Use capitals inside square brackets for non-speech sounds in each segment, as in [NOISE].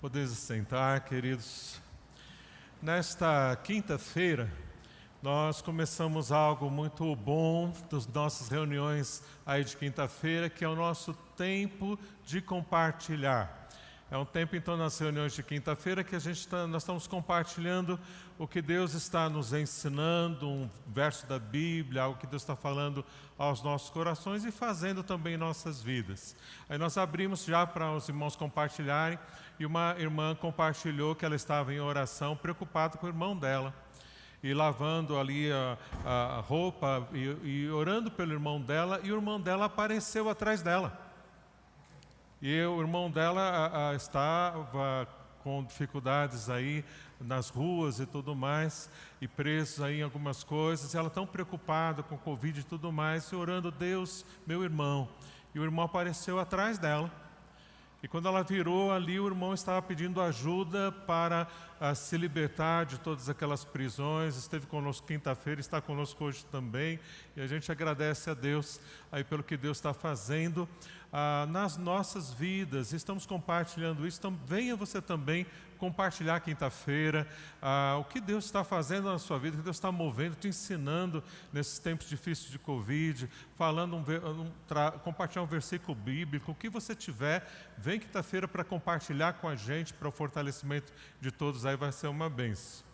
Podeis sentar, queridos. Nesta quinta-feira, nós começamos algo muito bom das nossas reuniões aí de quinta-feira, que é o nosso tempo de compartilhar. É um tempo, então, nas reuniões de quinta-feira que a gente tá, nós estamos compartilhando o que Deus está nos ensinando, um verso da Bíblia, algo que Deus está falando aos nossos corações e fazendo também em nossas vidas. Aí nós abrimos já para os irmãos compartilharem e uma irmã compartilhou que ela estava em oração, preocupada com o irmão dela e lavando ali a, a roupa e, e orando pelo irmão dela, e o irmão dela apareceu atrás dela. E o irmão dela a, a, estava com dificuldades aí nas ruas e tudo mais, e preso aí em algumas coisas, e ela tão preocupada com o Covid e tudo mais, e orando, Deus, meu irmão. E o irmão apareceu atrás dela. E quando ela virou ali, o irmão estava pedindo ajuda para uh, se libertar de todas aquelas prisões. Esteve conosco quinta-feira, está conosco hoje também. E a gente agradece a Deus aí pelo que Deus está fazendo ah, nas nossas vidas, estamos compartilhando isso, então venha você também compartilhar quinta-feira ah, o que Deus está fazendo na sua vida, o que Deus está movendo, te ensinando nesses tempos difíceis de Covid, falando, um, um, compartilhar um versículo bíblico, o que você tiver, vem quinta-feira para compartilhar com a gente, para o fortalecimento de todos, aí vai ser uma benção.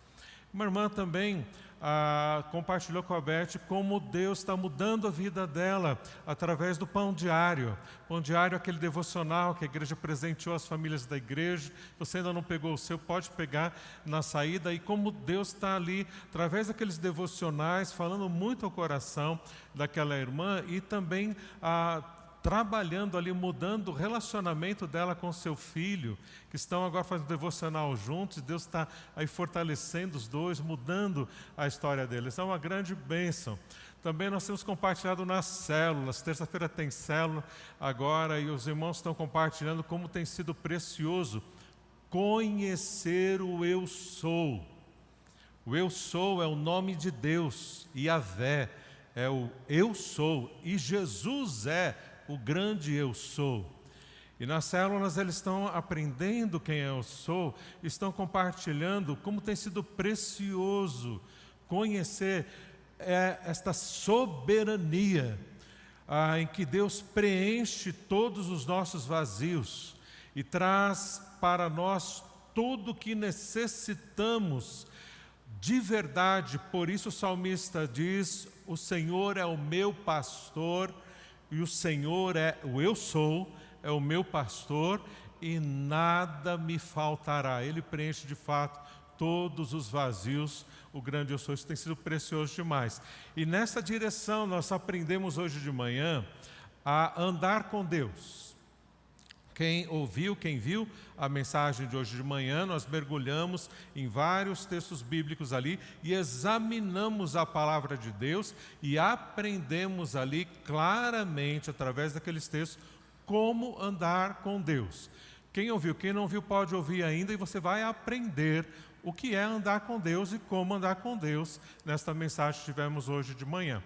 Uma irmã também ah, compartilhou com a Beth como Deus está mudando a vida dela através do pão diário. Pão diário é aquele devocional que a igreja presenteou às famílias da igreja. Você ainda não pegou o seu, pode pegar na saída. E como Deus está ali, através daqueles devocionais, falando muito ao coração daquela irmã e também a trabalhando ali, mudando o relacionamento dela com seu filho, que estão agora fazendo devocional juntos, Deus está aí fortalecendo os dois, mudando a história deles. É uma grande bênção. Também nós temos compartilhado nas células. Terça-feira tem célula agora e os irmãos estão compartilhando como tem sido precioso conhecer o eu sou. O eu sou é o nome de Deus, e a Vé é o eu sou, e Jesus é o grande eu sou. E nas células eles estão aprendendo quem eu sou, estão compartilhando como tem sido precioso conhecer é, esta soberania ah, em que Deus preenche todos os nossos vazios e traz para nós tudo o que necessitamos de verdade. Por isso o salmista diz: O Senhor é o meu pastor e o Senhor é o eu sou, é o meu pastor e nada me faltará. Ele preenche de fato todos os vazios, o grande eu sou. Isso tem sido precioso demais. E nessa direção nós aprendemos hoje de manhã a andar com Deus. Quem ouviu, quem viu a mensagem de hoje de manhã, nós mergulhamos em vários textos bíblicos ali e examinamos a palavra de Deus e aprendemos ali claramente, através daqueles textos, como andar com Deus. Quem ouviu, quem não viu, pode ouvir ainda e você vai aprender o que é andar com Deus e como andar com Deus nesta mensagem que tivemos hoje de manhã.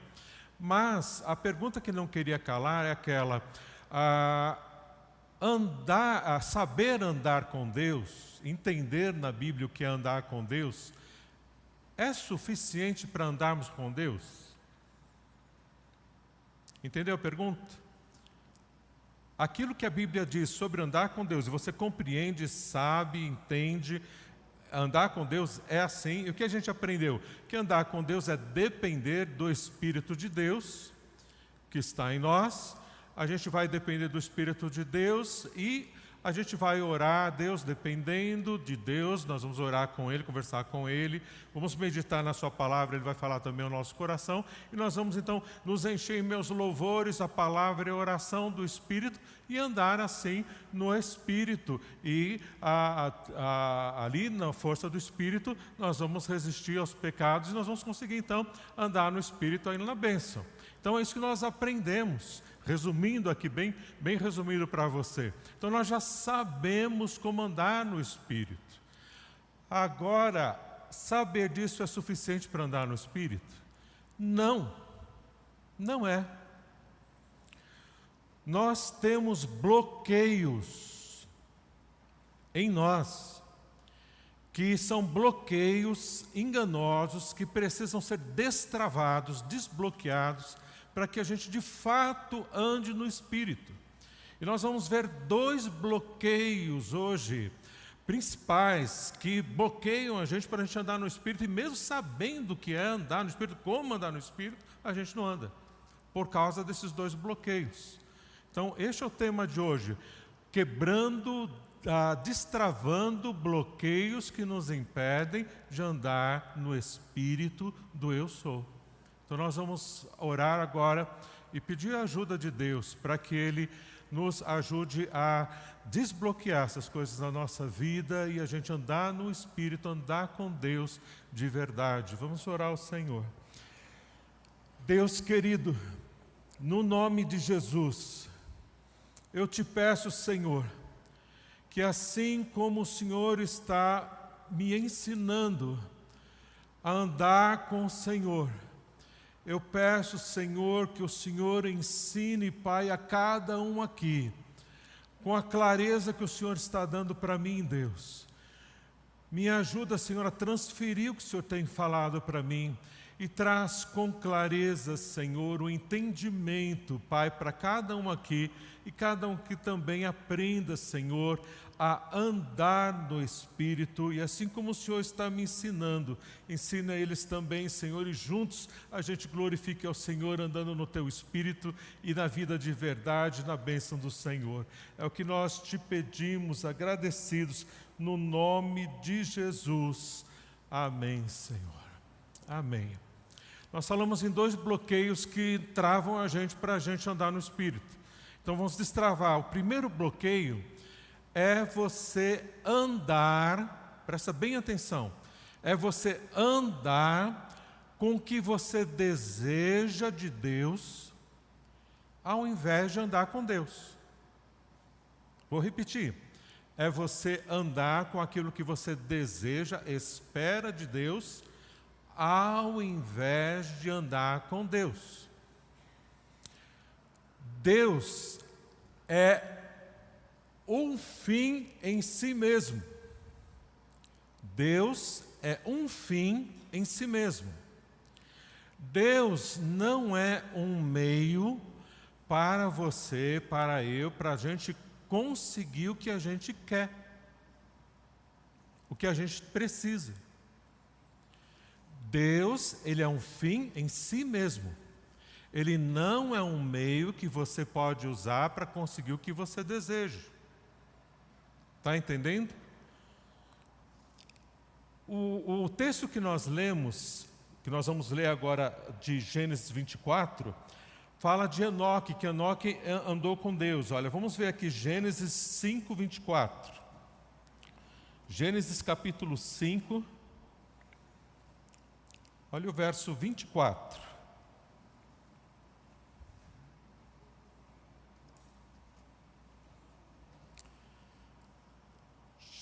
Mas a pergunta que não queria calar é aquela. Ah, andar, saber andar com Deus, entender na Bíblia o que é andar com Deus, é suficiente para andarmos com Deus? Entendeu a pergunta? Aquilo que a Bíblia diz sobre andar com Deus, você compreende, sabe, entende, andar com Deus é assim. E o que a gente aprendeu? Que andar com Deus é depender do Espírito de Deus que está em nós a gente vai depender do Espírito de Deus e a gente vai orar a Deus dependendo de Deus, nós vamos orar com Ele, conversar com Ele, vamos meditar na Sua palavra, Ele vai falar também ao nosso coração, e nós vamos então nos encher em meus louvores, a palavra e a oração do Espírito, e andar assim no Espírito. E a, a, a, ali na força do Espírito, nós vamos resistir aos pecados e nós vamos conseguir então andar no Espírito aí na bênção. Então é isso que nós aprendemos. Resumindo aqui, bem, bem resumido para você. Então, nós já sabemos como andar no Espírito. Agora, saber disso é suficiente para andar no Espírito? Não, não é. Nós temos bloqueios em nós que são bloqueios enganosos que precisam ser destravados, desbloqueados, para que a gente de fato ande no Espírito. E nós vamos ver dois bloqueios hoje, principais, que bloqueiam a gente para a gente andar no Espírito, e mesmo sabendo o que é andar no Espírito, como andar no Espírito, a gente não anda, por causa desses dois bloqueios. Então, este é o tema de hoje: quebrando, ah, destravando bloqueios que nos impedem de andar no Espírito do Eu Sou. Então, nós vamos orar agora e pedir a ajuda de Deus para que Ele nos ajude a desbloquear essas coisas na nossa vida e a gente andar no Espírito, andar com Deus de verdade. Vamos orar ao Senhor. Deus querido, no nome de Jesus, eu te peço, Senhor, que assim como o Senhor está me ensinando a andar com o Senhor, eu peço, Senhor, que o Senhor ensine, Pai, a cada um aqui, com a clareza que o Senhor está dando para mim, Deus. Me ajuda, Senhor, a transferir o que o Senhor tem falado para mim e traz com clareza, Senhor, o entendimento, Pai, para cada um aqui e cada um que também aprenda, Senhor, a andar no Espírito e assim como o Senhor está me ensinando, ensina eles também, Senhor, e juntos a gente glorifique ao Senhor andando no Teu Espírito e na vida de verdade, na bênção do Senhor. É o que nós te pedimos, agradecidos, no nome de Jesus. Amém, Senhor. Amém. Nós falamos em dois bloqueios que travam a gente para a gente andar no Espírito. Então vamos destravar. O primeiro bloqueio é você andar, presta bem atenção, é você andar com o que você deseja de Deus, ao invés de andar com Deus. Vou repetir. É você andar com aquilo que você deseja, espera de Deus, ao invés de andar com Deus. Deus é um fim em si mesmo. Deus é um fim em si mesmo. Deus não é um meio para você, para eu, para a gente conseguir o que a gente quer, o que a gente precisa. Deus, ele é um fim em si mesmo. Ele não é um meio que você pode usar para conseguir o que você deseja. Está entendendo? O, o, texto que nós lemos, que nós vamos ler agora de Gênesis 24, fala de Enoque, que Enoque andou com Deus. Olha, vamos ver aqui Gênesis 5, 24. Gênesis capítulo 5, Olha o verso 24.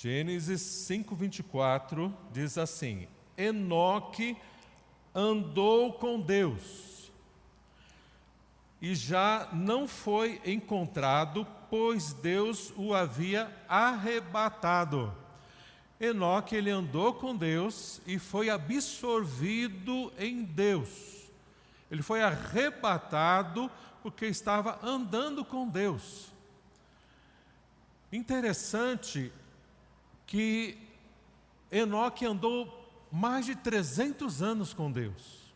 Gênesis 5:24 diz assim: Enoque andou com Deus e já não foi encontrado, pois Deus o havia arrebatado. Enoque ele andou com Deus e foi absorvido em Deus. Ele foi arrebatado porque estava andando com Deus. Interessante que Enoque andou mais de 300 anos com Deus.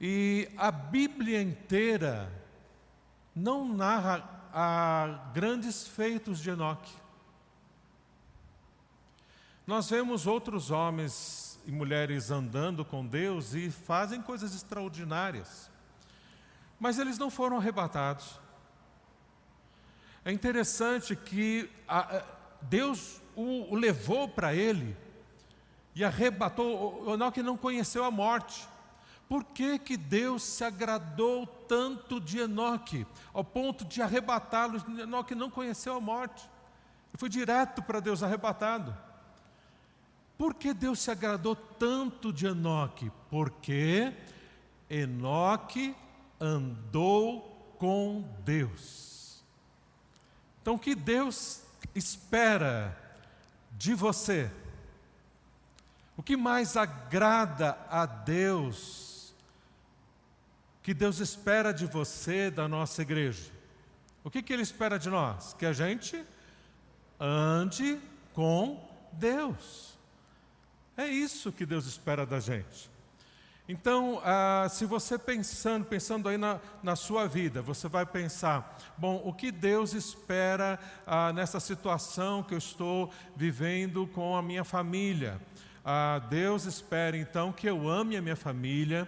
E a Bíblia inteira não narra a grandes feitos de Enoque. Nós vemos outros homens e mulheres andando com Deus e fazem coisas extraordinárias, mas eles não foram arrebatados. É interessante que a, Deus o, o levou para ele e arrebatou. Enoque não conheceu a morte. Por que, que Deus se agradou tanto de Enoque, ao ponto de arrebatá-lo? Enoque não conheceu a morte. Ele foi direto para Deus arrebatado. Por que Deus se agradou tanto de Enoque? Porque Enoque andou com Deus. Então, que Deus espera de você? O que mais agrada a Deus? Que Deus espera de você, da nossa igreja? O que, que Ele espera de nós? Que a gente ande com Deus. É isso que Deus espera da gente. Então, ah, se você pensando, pensando aí na, na, sua vida, você vai pensar, bom, o que Deus espera ah, nessa situação que eu estou vivendo com a minha família? Ah, Deus espera então que eu ame a minha família,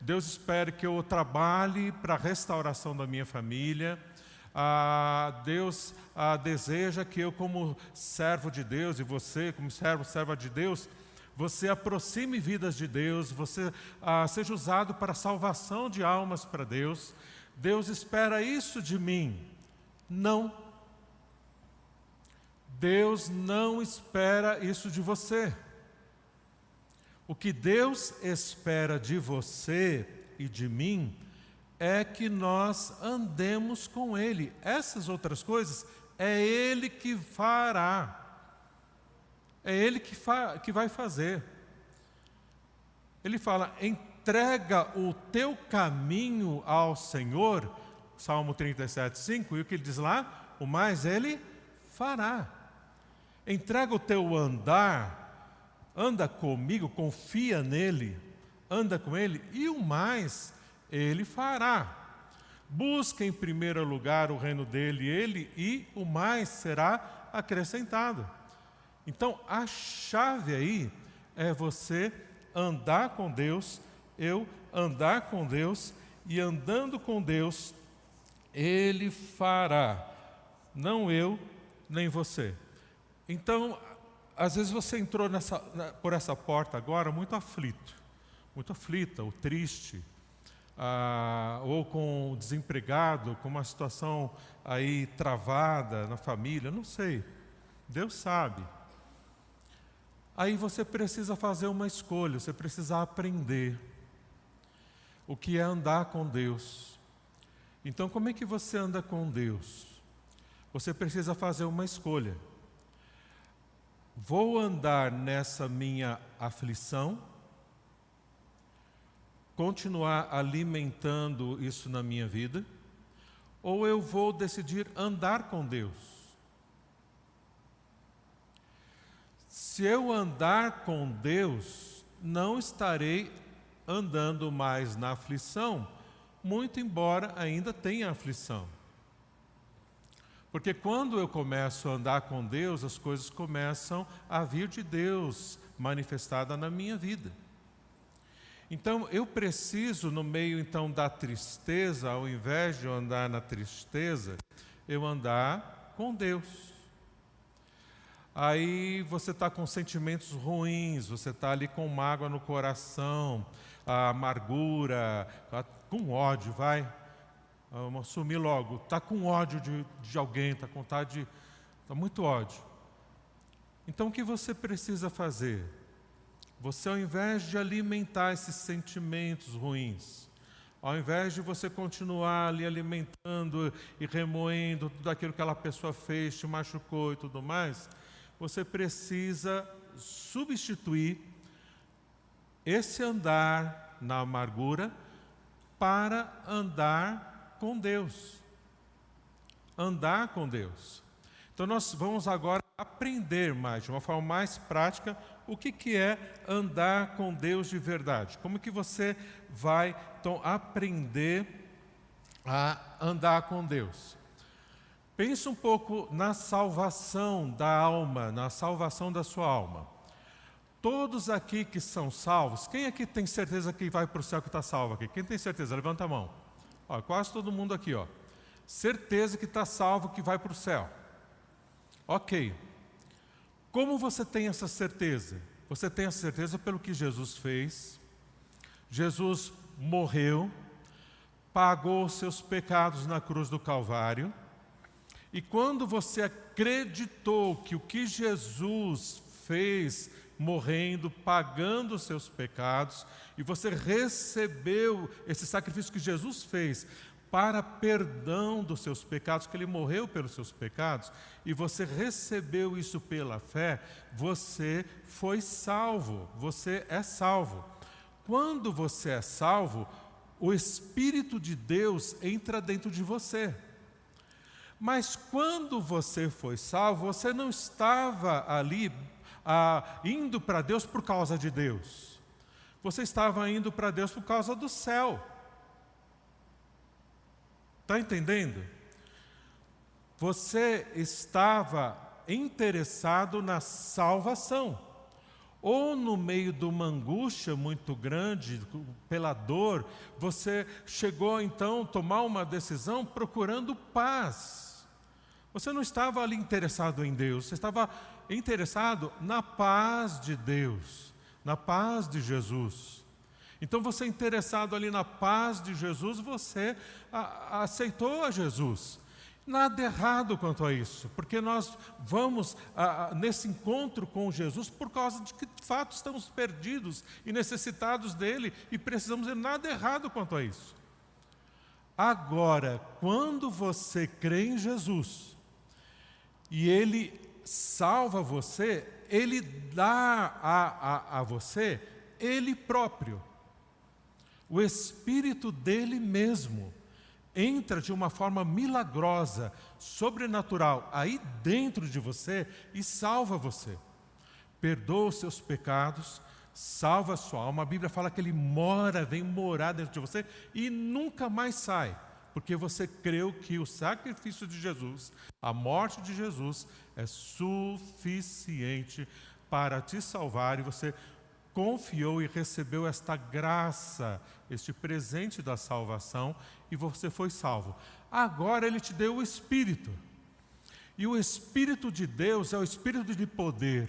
Deus espera que eu trabalhe para a restauração da minha família, ah, Deus ah, deseja que eu, como servo de Deus, e você, como servo, serva de Deus, você aproxime vidas de Deus, você ah, seja usado para a salvação de almas para Deus. Deus espera isso de mim. Não. Deus não espera isso de você. O que Deus espera de você e de mim é que nós andemos com Ele. Essas outras coisas é Ele que fará. É Ele que, que vai fazer. Ele fala: entrega o teu caminho ao Senhor, Salmo 37, 5, e o que ele diz lá? O mais Ele fará. Entrega o teu andar, anda comigo, confia nele, anda com Ele, e o mais Ele fará. Busca em primeiro lugar o reino dele, ele, e o mais será acrescentado. Então, a chave aí é você andar com Deus, eu andar com Deus, e andando com Deus, Ele fará, não eu nem você. Então, às vezes você entrou nessa, por essa porta agora muito aflito, muito aflita, ou triste, ah, ou com desempregado, com uma situação aí travada na família, não sei. Deus sabe. Aí você precisa fazer uma escolha, você precisa aprender o que é andar com Deus. Então, como é que você anda com Deus? Você precisa fazer uma escolha. Vou andar nessa minha aflição, continuar alimentando isso na minha vida, ou eu vou decidir andar com Deus? Se eu andar com Deus, não estarei andando mais na aflição, muito embora ainda tenha aflição. Porque quando eu começo a andar com Deus, as coisas começam a vir de Deus manifestada na minha vida. Então eu preciso no meio então da tristeza, ao invés de eu andar na tristeza, eu andar com Deus. Aí você está com sentimentos ruins, você está ali com mágoa no coração, a amargura, tá com ódio, vai. Vamos assumir logo. Está com ódio de, de alguém, está com vontade de. Está muito ódio. Então o que você precisa fazer? Você, ao invés de alimentar esses sentimentos ruins, ao invés de você continuar ali alimentando e remoendo tudo aquilo que aquela pessoa fez, te machucou e tudo mais, você precisa substituir esse andar na amargura para andar com Deus. Andar com Deus. Então nós vamos agora aprender mais, de uma forma mais prática, o que, que é andar com Deus de verdade. Como que você vai então aprender a andar com Deus? Pense um pouco na salvação da alma, na salvação da sua alma. Todos aqui que são salvos, quem aqui tem certeza que vai para o céu que está salvo aqui? Quem tem certeza? Levanta a mão. Ó, quase todo mundo aqui, ó. Certeza que está salvo, que vai para o céu. Ok. Como você tem essa certeza? Você tem a certeza pelo que Jesus fez. Jesus morreu, pagou seus pecados na cruz do Calvário e quando você acreditou que o que Jesus fez, morrendo, pagando os seus pecados, e você recebeu esse sacrifício que Jesus fez para perdão dos seus pecados, que ele morreu pelos seus pecados, e você recebeu isso pela fé, você foi salvo, você é salvo. Quando você é salvo, o Espírito de Deus entra dentro de você. Mas quando você foi salvo, você não estava ali ah, indo para Deus por causa de Deus. Você estava indo para Deus por causa do céu. Está entendendo? Você estava interessado na salvação, ou no meio de uma angústia muito grande, pela dor, você chegou então a tomar uma decisão procurando paz. Você não estava ali interessado em Deus, você estava interessado na paz de Deus, na paz de Jesus. Então, você interessado ali na paz de Jesus, você a, aceitou a Jesus. Nada errado quanto a isso, porque nós vamos a, a, nesse encontro com Jesus por causa de que de fato estamos perdidos e necessitados dele e precisamos de nada errado quanto a isso. Agora, quando você crê em Jesus e ele salva você, ele dá a, a, a você ele próprio o Espírito dele mesmo entra de uma forma milagrosa, sobrenatural, aí dentro de você e salva você. Perdoa os seus pecados, salva a sua alma. A Bíblia fala que ele mora, vem morar dentro de você e nunca mais sai, porque você creu que o sacrifício de Jesus, a morte de Jesus, é suficiente para te salvar e você confiou e recebeu esta graça, este presente da salvação, e você foi salvo. Agora ele te deu o Espírito. E o Espírito de Deus é o Espírito de poder.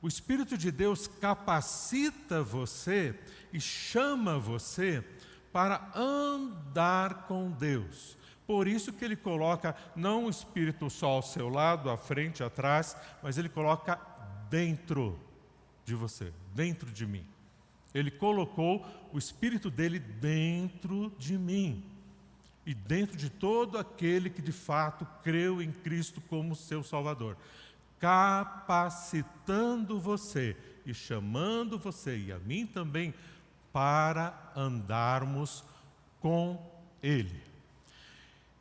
O Espírito de Deus capacita você e chama você para andar com Deus. Por isso que ele coloca não o Espírito só ao seu lado, à frente, atrás, mas ele coloca dentro de você, dentro de mim. Ele colocou o Espírito dele dentro de mim e dentro de todo aquele que de fato creu em Cristo como seu Salvador, capacitando você e chamando você e a mim também para andarmos com Ele.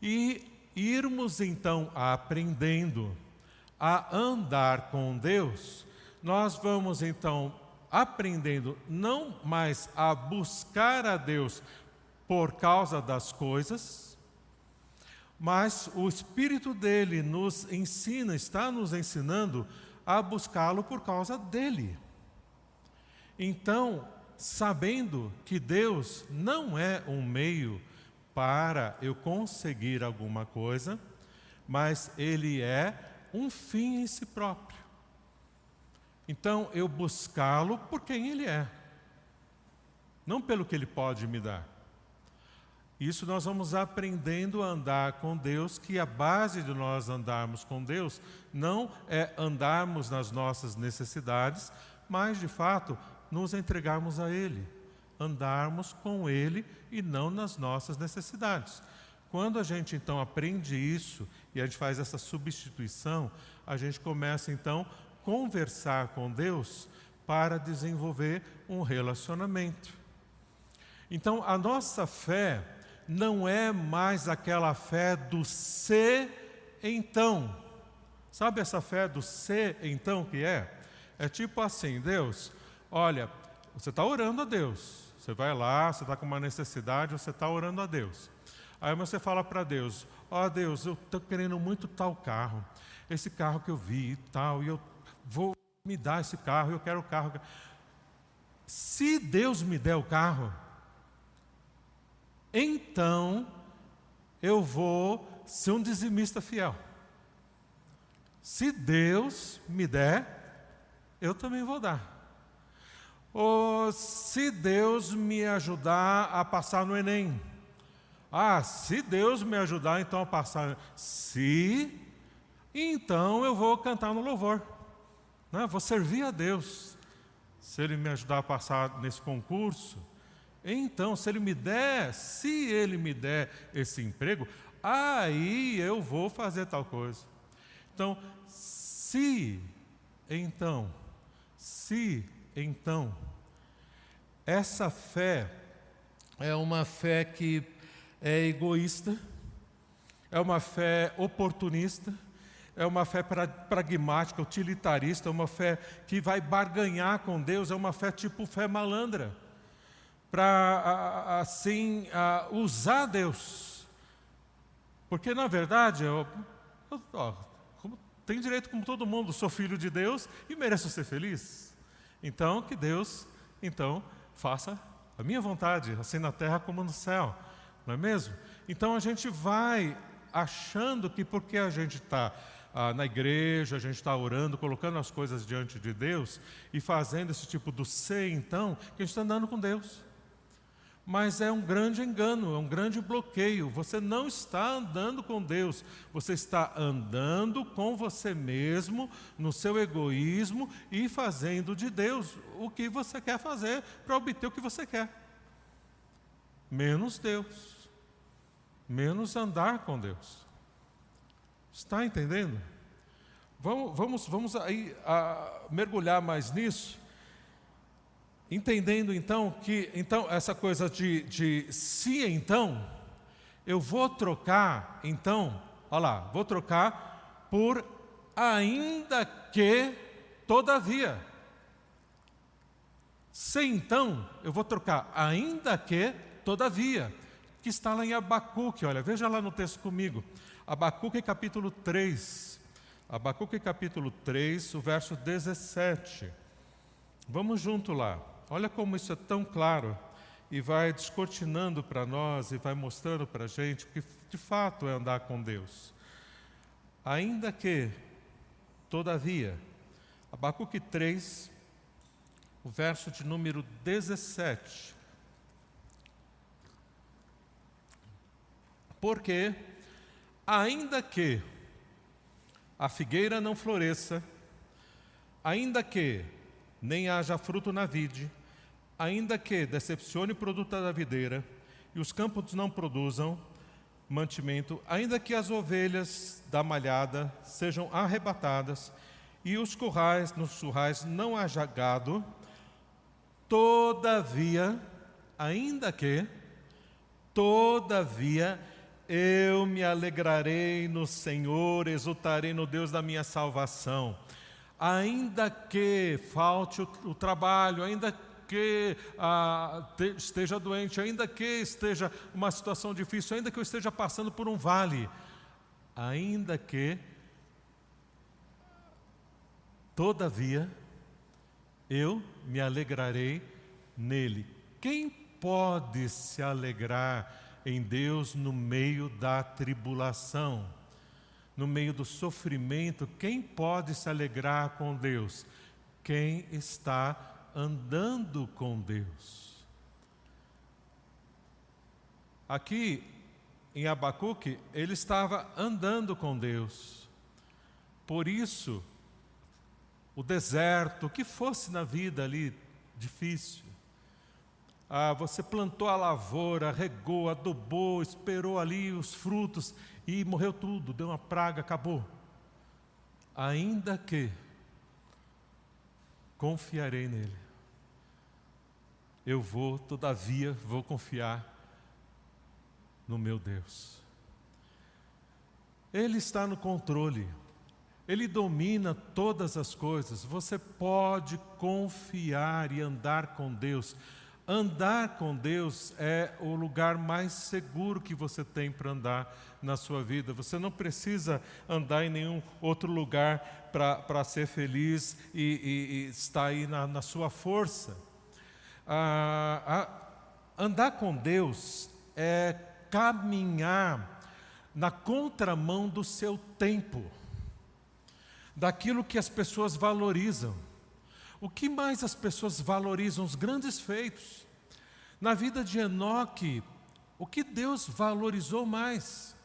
E irmos então aprendendo a andar com Deus nós vamos então aprendendo não mais a buscar a Deus por causa das coisas, mas o Espírito dele nos ensina, está nos ensinando a buscá-lo por causa dele. Então, sabendo que Deus não é um meio para eu conseguir alguma coisa, mas Ele é um fim em si próprio. Então eu buscá-lo por quem ele é, não pelo que ele pode me dar. Isso nós vamos aprendendo a andar com Deus, que a base de nós andarmos com Deus não é andarmos nas nossas necessidades, mas de fato nos entregarmos a Ele, andarmos com Ele e não nas nossas necessidades. Quando a gente então aprende isso e a gente faz essa substituição, a gente começa então conversar com Deus para desenvolver um relacionamento. Então, a nossa fé não é mais aquela fé do ser então. Sabe essa fé do ser então que é? É tipo assim: Deus, olha, você está orando a Deus. Você vai lá, você está com uma necessidade, você está orando a Deus. Aí você fala para Deus: Ó oh, Deus, eu estou querendo muito tal carro, esse carro que eu vi e tal, e eu vou me dar esse carro, eu quero o carro. Se Deus me der o carro, então eu vou ser um dizimista fiel. Se Deus me der, eu também vou dar. Ou se Deus me ajudar a passar no Enem. Ah, se Deus me ajudar então a passar. Se, então eu vou cantar no louvor. Não, vou servir a Deus. Se Ele me ajudar a passar nesse concurso, então, se ele me der, se ele me der esse emprego, aí eu vou fazer tal coisa. Então, se, então, se, então, essa fé é uma fé que é egoísta, é uma fé oportunista, é uma fé pragmática, utilitarista, é uma fé que vai barganhar com Deus, é uma fé tipo fé malandra, para assim usar Deus. Porque na verdade, eu, eu ó, tenho direito como todo mundo, sou filho de Deus e mereço ser feliz. Então, que Deus, então, faça a minha vontade, assim na terra como no céu, não é mesmo? Então a gente vai achando que porque a gente está ah, na igreja, a gente está orando, colocando as coisas diante de Deus e fazendo esse tipo do ser, então, que a gente está andando com Deus. Mas é um grande engano, é um grande bloqueio. Você não está andando com Deus, você está andando com você mesmo, no seu egoísmo e fazendo de Deus o que você quer fazer para obter o que você quer. Menos Deus, menos andar com Deus. Está entendendo? Vamos, vamos, vamos aí a, mergulhar mais nisso, entendendo então que então essa coisa de, de se então, eu vou trocar então, olha lá, vou trocar por ainda que todavia. Se então, eu vou trocar ainda que todavia, que está lá em Abacuque, olha, veja lá no texto comigo. Abacuque capítulo 3. Abacuque capítulo 3, o verso 17. Vamos junto lá. Olha como isso é tão claro e vai descortinando para nós e vai mostrando para a gente que de fato é andar com Deus. Ainda que, todavia, Abacuque 3, o verso de número 17. Porque ainda que a figueira não floresça, ainda que nem haja fruto na vide, ainda que decepcione o produto da videira e os campos não produzam mantimento, ainda que as ovelhas da malhada sejam arrebatadas e os currais nos currais não haja gado, todavia, ainda que, todavia, eu me alegrarei no Senhor, exultarei no Deus da minha salvação. Ainda que falte o, o trabalho, ainda que ah, te, esteja doente, ainda que esteja uma situação difícil, ainda que eu esteja passando por um vale, ainda que, todavia, eu me alegrarei nele. Quem pode se alegrar em Deus no meio da tribulação, no meio do sofrimento. Quem pode se alegrar com Deus? Quem está andando com Deus. Aqui em Abacuque, ele estava andando com Deus. Por isso, o deserto, o que fosse na vida ali difícil, ah, você plantou a lavoura, regou, adubou, esperou ali os frutos e morreu tudo, deu uma praga, acabou. Ainda que confiarei nele. Eu vou, todavia, vou confiar no meu Deus. Ele está no controle. Ele domina todas as coisas. Você pode confiar e andar com Deus. Andar com Deus é o lugar mais seguro que você tem para andar na sua vida. Você não precisa andar em nenhum outro lugar para ser feliz e, e, e, estar aí na, na sua força. Ah, andar com Deus é caminhar na contramão do seu tempo, daquilo que as pessoas valorizam. O que mais as pessoas valorizam? Os grandes feitos. Na vida de Enoque, o que Deus valorizou mais?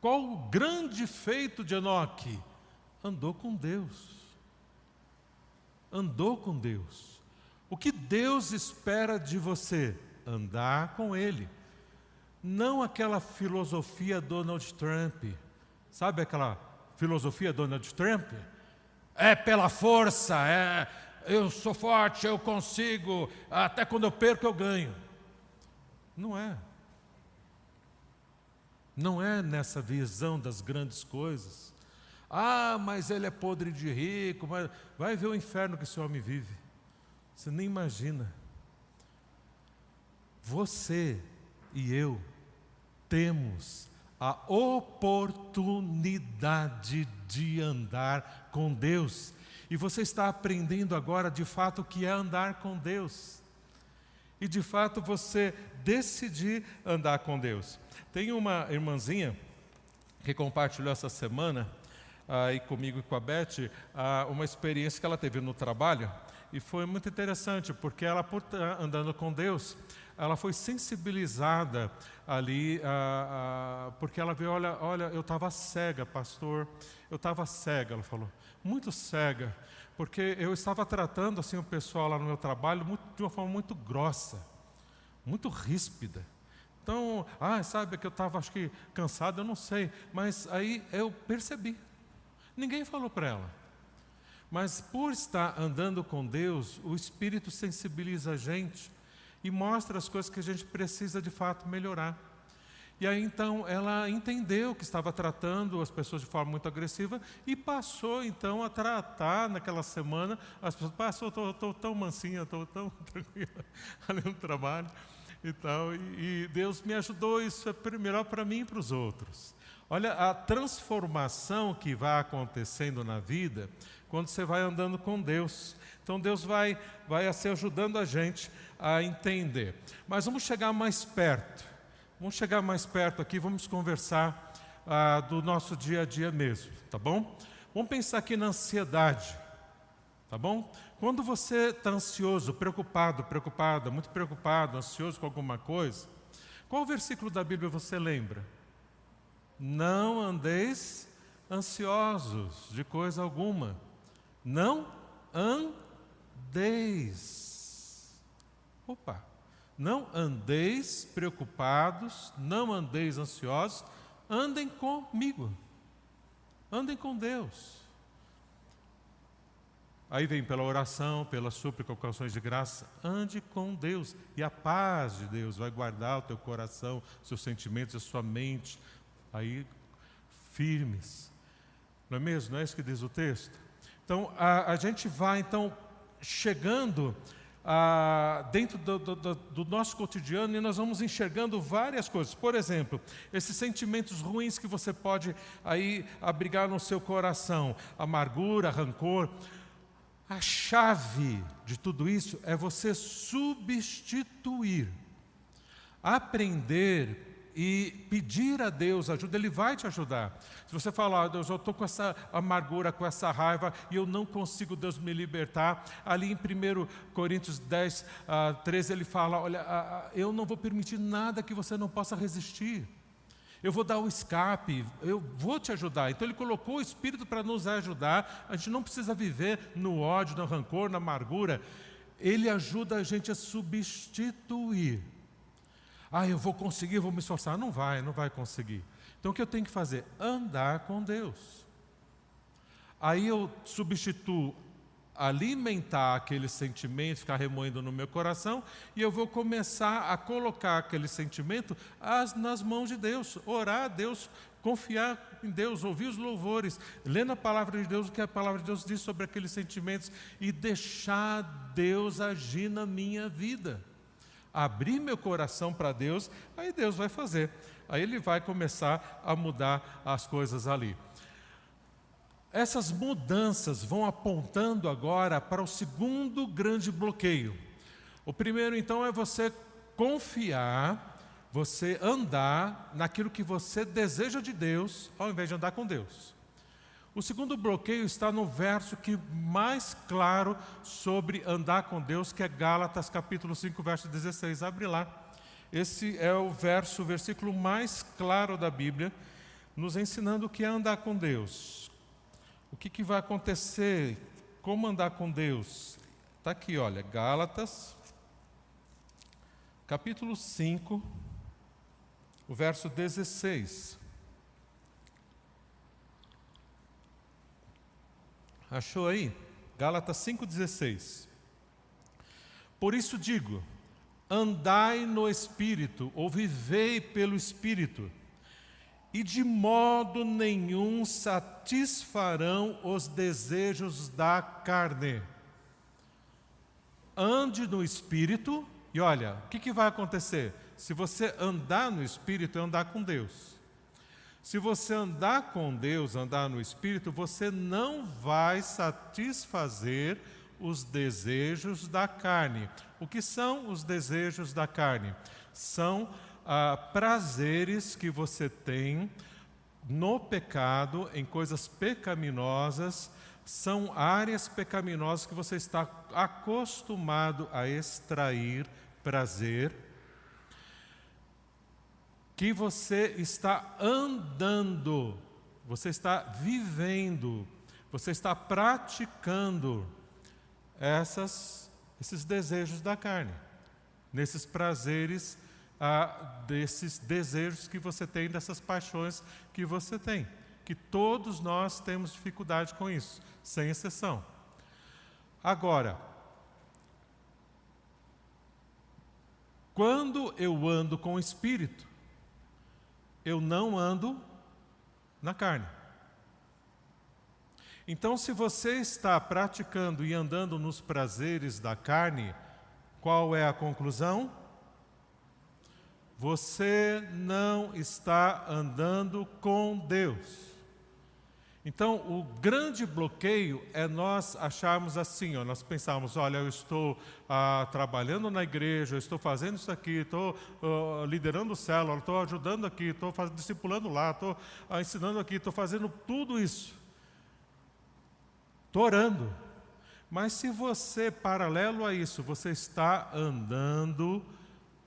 Qual o grande feito de Enoque? Andou com Deus. Andou com Deus. O que Deus espera de você? andar com Ele. Não aquela filosofia Donald Trump. Sabe aquela filosofia Donald Trump? É pela força, é eu sou forte, eu consigo, até quando eu perco eu ganho. Não é. Não é nessa visão das grandes coisas. Ah, mas ele é podre de rico. Mas... Vai ver o inferno que esse homem vive. Você nem imagina. Você e eu temos a oportunidade de andar com Deus. E você está aprendendo agora de fato o que é andar com Deus. E de fato você decidir andar com Deus. Tem uma irmãzinha que compartilhou essa semana aí comigo e com a Beth uma experiência que ela teve no trabalho e foi muito interessante porque ela andando com Deus ela foi sensibilizada ali porque ela viu olha olha eu estava cega pastor eu estava cega ela falou muito cega porque eu estava tratando assim o pessoal lá no meu trabalho muito, de uma forma muito grossa muito ríspida então, ah, sabe que eu estava, acho que, cansado, eu não sei. Mas aí eu percebi. Ninguém falou para ela. Mas por estar andando com Deus, o Espírito sensibiliza a gente e mostra as coisas que a gente precisa de fato melhorar. E aí então ela entendeu que estava tratando as pessoas de forma muito agressiva e passou então a tratar naquela semana as pessoas. Passou, estou tão mansinha, estou tão [LAUGHS] tranquila [LAUGHS] ali no trabalho e tal. E, e Deus me ajudou, isso é melhor para mim e para os outros. Olha a transformação que vai acontecendo na vida quando você vai andando com Deus. Então Deus vai, vai se ajudando a gente a entender. Mas vamos chegar mais perto. Vamos chegar mais perto aqui, vamos conversar ah, do nosso dia a dia mesmo, tá bom? Vamos pensar aqui na ansiedade, tá bom? Quando você está ansioso, preocupado, preocupada, muito preocupado, ansioso com alguma coisa, qual versículo da Bíblia você lembra? Não andeis ansiosos de coisa alguma. Não andeis. Opa! Não andeis preocupados, não andeis ansiosos, andem comigo. Andem com Deus. Aí vem pela oração, pela súplica, com ações de graça. Ande com Deus e a paz de Deus vai guardar o teu coração, seus sentimentos, a sua mente, aí firmes. Não é mesmo? Não é isso que diz o texto? Então, a, a gente vai então chegando a, dentro do, do, do, nosso cotidiano e nós vamos enxergando várias coisas. Por exemplo, esses sentimentos ruins que você pode aí abrigar no seu coração, amargura, rancor. A chave de tudo isso é você substituir, aprender e pedir a Deus ajuda, Ele vai te ajudar. Se você falar, Deus, eu estou com essa amargura, com essa raiva e eu não consigo, Deus, me libertar, ali em 1 Coríntios 10, uh, 13, ele fala: Olha, uh, eu não vou permitir nada que você não possa resistir eu vou dar o escape, eu vou te ajudar. Então ele colocou o Espírito para nos ajudar. A gente não precisa viver no ódio, no rancor, na amargura. Ele ajuda a gente a substituir. Ah, eu vou conseguir, vou me esforçar. Não vai, não vai conseguir. Então o que eu tenho que fazer? Andar com Deus. Aí eu substituo alimentar aquele sentimento, ficar remoendo no meu coração, e eu vou começar a colocar aquele sentimento nas mãos de Deus, orar a Deus, confiar em Deus, ouvir os louvores, lendo a palavra de Deus, o que a palavra de Deus diz sobre aqueles sentimentos, e deixar Deus agir na minha vida. Abrir meu coração para Deus, aí Deus vai fazer. Aí Ele vai começar a mudar as coisas ali. Essas mudanças vão apontando agora para o segundo grande bloqueio. O primeiro, então, é você confiar, você andar naquilo que você deseja de Deus, ao invés de andar com Deus. O segundo bloqueio está no verso que mais claro sobre andar com Deus, que é Gálatas capítulo 5, verso 16. Abre lá. Esse é o verso, o versículo mais claro da Bíblia, nos ensinando o que é andar com Deus. O que, que vai acontecer? Como andar com Deus? Está aqui, olha, Gálatas, capítulo 5, o verso 16. Achou aí? Gálatas 5,16. Por isso digo: andai no Espírito, ou vivei pelo Espírito, e de modo nenhum satisfarão os desejos da carne. Ande no Espírito, e olha, o que, que vai acontecer? Se você andar no Espírito, é andar com Deus. Se você andar com Deus, andar no Espírito, você não vai satisfazer os desejos da carne. O que são os desejos da carne? São ah, prazeres que você tem no pecado, em coisas pecaminosas, são áreas pecaminosas que você está acostumado a extrair prazer que você está andando, você está vivendo, você está praticando essas, esses desejos da carne, nesses prazeres, ah, desses desejos que você tem, dessas paixões que você tem. Que todos nós temos dificuldade com isso, sem exceção. Agora, quando eu ando com o Espírito, eu não ando na carne. Então, se você está praticando e andando nos prazeres da carne, qual é a conclusão? Você não está andando com Deus. Então, o grande bloqueio é nós acharmos assim, ó, nós pensarmos, olha, eu estou ah, trabalhando na igreja, eu estou fazendo isso aqui, estou uh, liderando célula, estou ajudando aqui, estou discipulando lá, estou ah, ensinando aqui, estou fazendo tudo isso. Estou orando. Mas se você, paralelo a isso, você está andando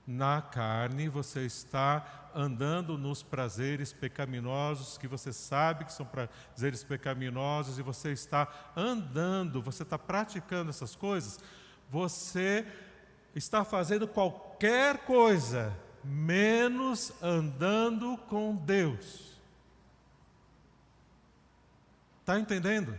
na carne, você está andando nos prazeres pecaminosos, que você sabe que são prazeres pecaminosos, e você está andando, você está praticando essas coisas, você está fazendo qualquer coisa, menos andando com Deus. Está entendendo?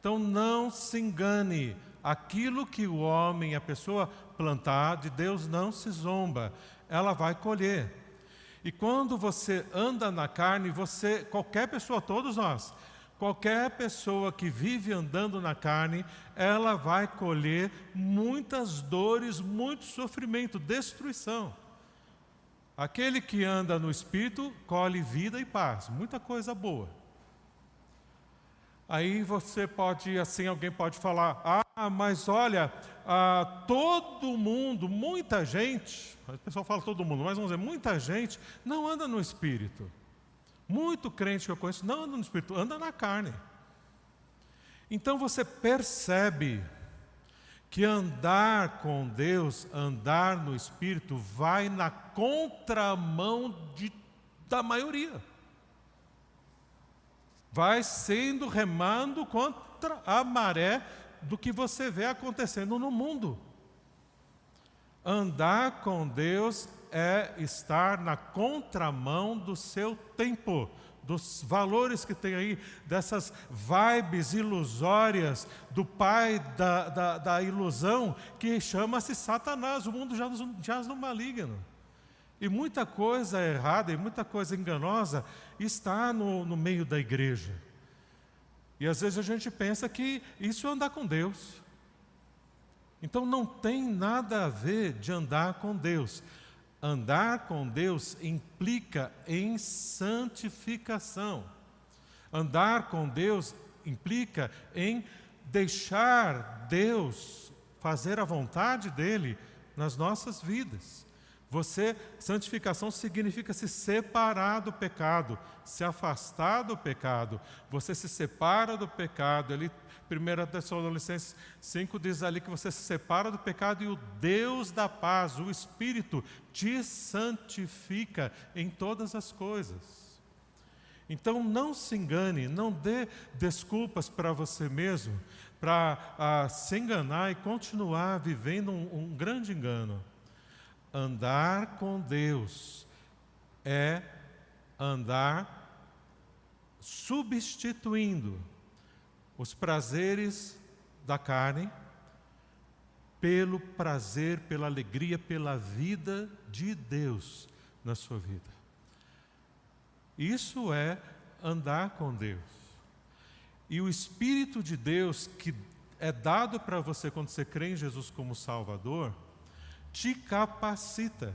Então não se engane, aquilo que o homem, a pessoa plantar, de Deus não se zomba, ela vai colher. E quando você anda na carne, você, qualquer pessoa, todos nós, qualquer pessoa que vive andando na carne, ela vai colher muitas dores, muito sofrimento, destruição. Aquele que anda no espírito colhe vida e paz, muita coisa boa. Aí você pode, assim, alguém pode falar: ah, mas olha, ah, todo mundo, muita gente, o pessoal fala todo mundo, mas vamos dizer, muita gente não anda no espírito. Muito crente que eu conheço não anda no espírito, anda na carne. Então você percebe que andar com Deus, andar no espírito, vai na contramão de, da maioria vai sendo remando contra a maré do que você vê acontecendo no mundo. Andar com Deus é estar na contramão do seu tempo, dos valores que tem aí, dessas vibes ilusórias do pai da, da, da ilusão, que chama-se Satanás. O mundo já jaz no maligno. E muita coisa errada e muita coisa enganosa está no, no meio da igreja. E às vezes a gente pensa que isso é andar com Deus. Então não tem nada a ver de andar com Deus. Andar com Deus implica em santificação. Andar com Deus implica em deixar Deus fazer a vontade dele nas nossas vidas. Você, santificação significa se separar do pecado, se afastar do pecado. Você se separa do pecado. Ele, 1 Tessalonicenses 5 diz ali que você se separa do pecado e o Deus da paz, o Espírito, te santifica em todas as coisas. Então não se engane, não dê desculpas para você mesmo, para ah, se enganar e continuar vivendo um, um grande engano. Andar com Deus é andar substituindo os prazeres da carne pelo prazer, pela alegria, pela vida de Deus na sua vida. Isso é andar com Deus. E o Espírito de Deus que é dado para você quando você crê em Jesus como Salvador, te capacita.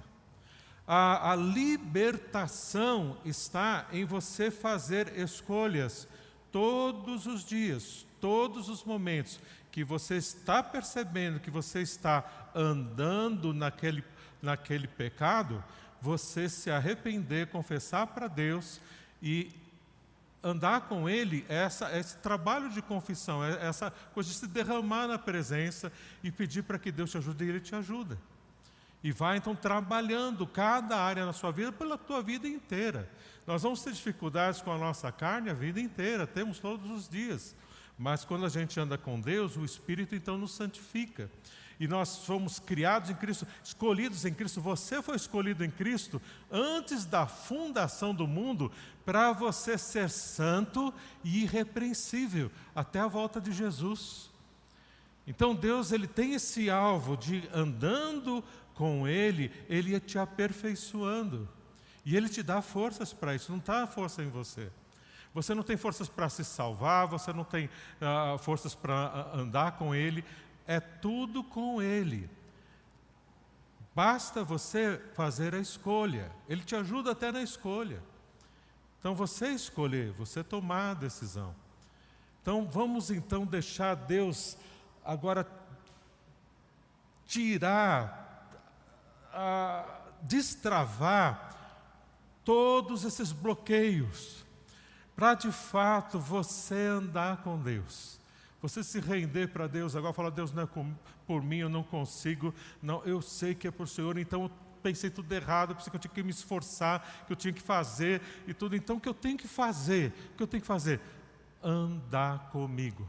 A, a, libertação está em você fazer escolhas todos os dias, todos os momentos que você está percebendo que você está andando naquele, naquele pecado, você se arrepender, confessar para Deus e andar com Ele, essa, esse trabalho de confissão, é essa coisa de se derramar na presença e pedir para que Deus te ajude e Ele te ajuda. E vai então trabalhando cada área na sua vida pela tua vida inteira. Nós vamos ter dificuldades com a nossa carne a vida inteira, temos todos os dias. Mas quando a gente anda com Deus, o Espírito então nos santifica. E nós fomos criados em Cristo, escolhidos em Cristo. Você foi escolhido em Cristo antes da fundação do mundo para você ser santo e irrepreensível até a volta de Jesus. Então Deus ele tem esse alvo de andando com Ele, Ele ia te aperfeiçoando. E Ele te dá forças para isso, não está a força em você. Você não tem forças para se salvar, você não tem uh, forças para uh, andar com Ele, é tudo com Ele. Basta você fazer a escolha, Ele te ajuda até na escolha. Então você escolher, você tomar a decisão. Então vamos então deixar Deus agora tirar, a, destravar todos esses bloqueios para de fato você andar com Deus. Você se render para Deus agora, falar: Deus não é por mim, eu não consigo, não, eu sei que é por Senhor, então eu pensei tudo errado, pensei que eu tinha que me esforçar, que eu tinha que fazer e tudo. Então o que eu tenho que fazer? O que eu tenho que fazer? Andar comigo.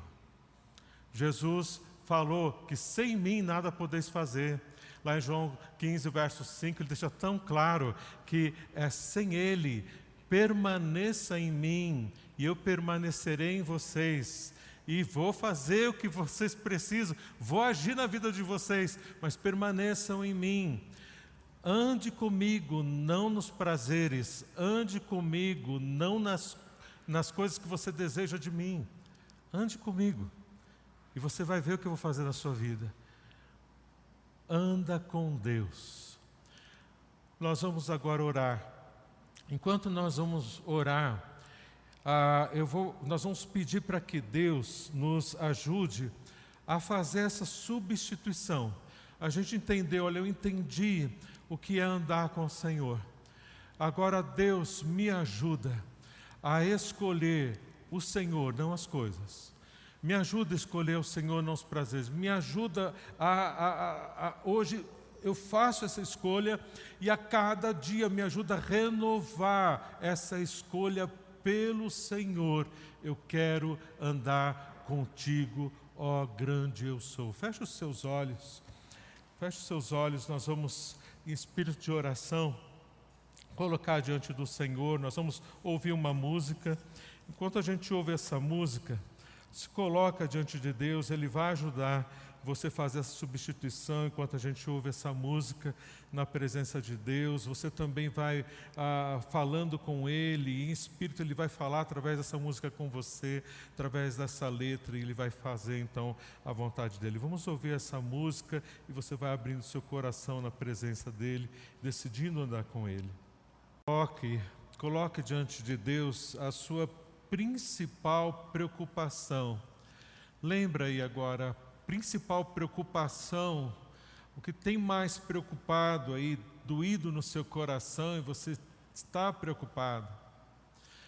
Jesus falou que sem mim nada podeis fazer. Lá em João 15, verso 5, ele deixa tão claro que é sem Ele, permaneça em mim e eu permanecerei em vocês. E vou fazer o que vocês precisam, vou agir na vida de vocês, mas permaneçam em mim. Ande comigo, não nos prazeres, ande comigo, não nas, nas coisas que você deseja de mim. Ande comigo. E você vai ver o que eu vou fazer na sua vida. Anda com Deus. Nós vamos agora orar. Enquanto nós vamos orar, ah, eu vou, nós vamos pedir para que Deus nos ajude a fazer essa substituição. A gente entendeu, olha, eu entendi o que é andar com o Senhor. Agora, Deus me ajuda a escolher o Senhor, não as coisas. Me ajuda a escolher o Senhor, não os prazeres. Me ajuda a, a, a hoje eu faço essa escolha e a cada dia me ajuda a renovar essa escolha pelo Senhor. Eu quero andar contigo, ó grande eu sou. Feche os seus olhos, feche os seus olhos, nós vamos, em espírito de oração, colocar diante do Senhor, nós vamos ouvir uma música. Enquanto a gente ouve essa música, se coloca diante de Deus, Ele vai ajudar você a fazer essa substituição enquanto a gente ouve essa música na presença de Deus. Você também vai ah, falando com Ele, em espírito Ele vai falar através dessa música com você, através dessa letra, e Ele vai fazer então a vontade dEle. Vamos ouvir essa música e você vai abrindo seu coração na presença dEle, decidindo andar com Ele. Coloque, coloque diante de Deus a sua principal preocupação. Lembra aí agora, principal preocupação, o que tem mais preocupado aí, doído no seu coração e você está preocupado.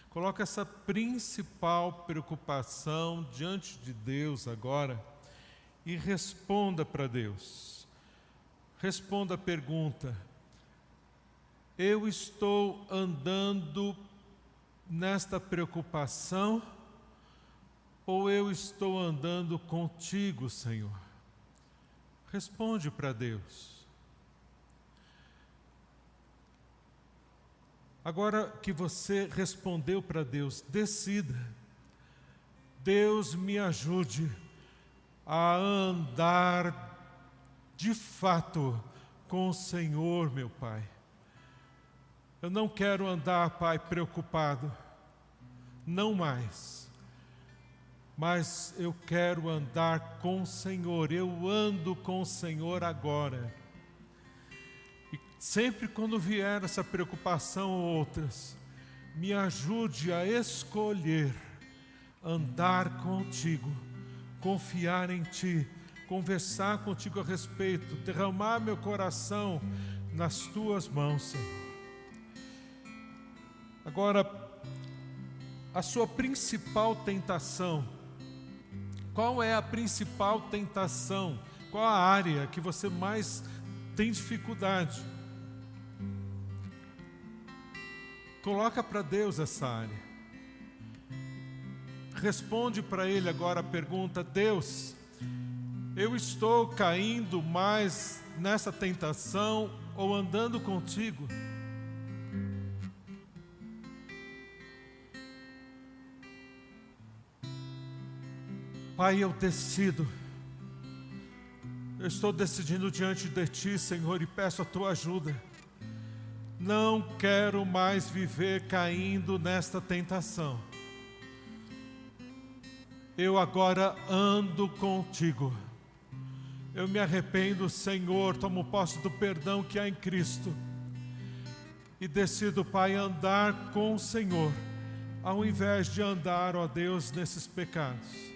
Coloca essa principal preocupação diante de Deus agora e responda para Deus. Responda a pergunta: Eu estou andando nesta preocupação ou eu estou andando contigo, Senhor? Responde para Deus. Agora que você respondeu para Deus, decida. Deus me ajude a andar de fato com o Senhor, meu Pai. Eu não quero andar, Pai, preocupado, não mais. Mas eu quero andar com o Senhor, eu ando com o Senhor agora. E sempre quando vier essa preocupação ou outras, me ajude a escolher andar contigo, confiar em Ti, conversar contigo a respeito, derramar meu coração nas Tuas mãos, Senhor. Agora, a sua principal tentação, qual é a principal tentação? Qual a área que você mais tem dificuldade? Coloca para Deus essa área. Responde para Ele agora a pergunta: Deus, eu estou caindo mais nessa tentação ou andando contigo? Pai, eu decido. Eu estou decidindo diante de Ti, Senhor, e peço a Tua ajuda. Não quero mais viver caindo nesta tentação. Eu agora ando contigo. Eu me arrependo, Senhor, tomo posse do perdão que há em Cristo. E decido, Pai, andar com o Senhor, ao invés de andar, ó Deus, nesses pecados.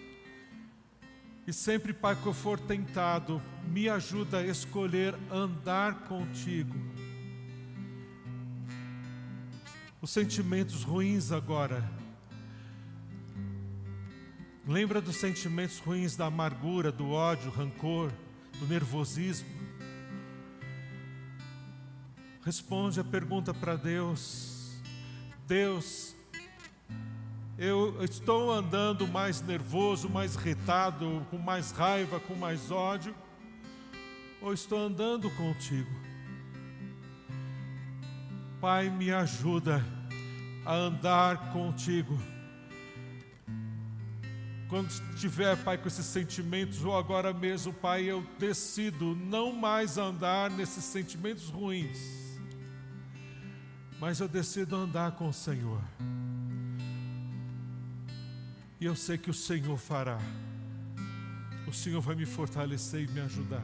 E sempre, Pai, que eu for tentado, me ajuda a escolher andar contigo. Os sentimentos ruins agora. Lembra dos sentimentos ruins da amargura, do ódio, rancor, do nervosismo. Responde a pergunta para Deus. Deus, eu estou andando mais nervoso, mais irritado, com mais raiva, com mais ódio, ou estou andando contigo? Pai, me ajuda a andar contigo. Quando estiver, Pai, com esses sentimentos, ou agora mesmo, Pai, eu decido não mais andar nesses sentimentos ruins, mas eu decido andar com o Senhor. E eu sei que o Senhor fará. O Senhor vai me fortalecer e me ajudar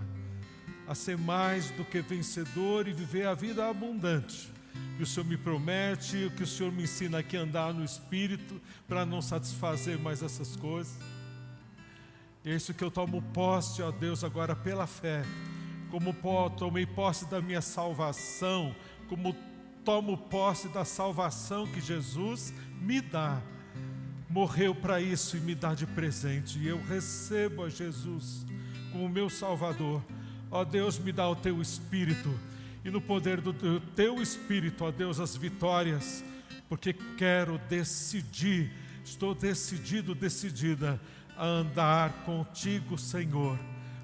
a ser mais do que vencedor e viver a vida abundante. Que o Senhor me promete, que o Senhor me ensina aqui a andar no Espírito para não satisfazer mais essas coisas. E é isso que eu tomo posse, ó Deus, agora pela fé. Como tomei posse da minha salvação, como tomo posse da salvação que Jesus me dá morreu para isso e me dá de presente. E eu recebo a Jesus como meu Salvador. Ó Deus, me dá o teu espírito e no poder do teu espírito, ó Deus, as vitórias, porque quero decidir, estou decidido, decidida a andar contigo, Senhor.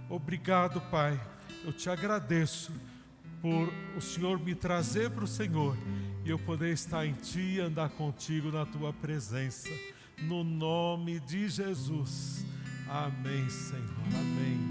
Obrigado, Pai. Eu te agradeço por o Senhor me trazer para o Senhor e eu poder estar em Ti e andar contigo na Tua presença no nome de Jesus. Amém, Senhor. Amém.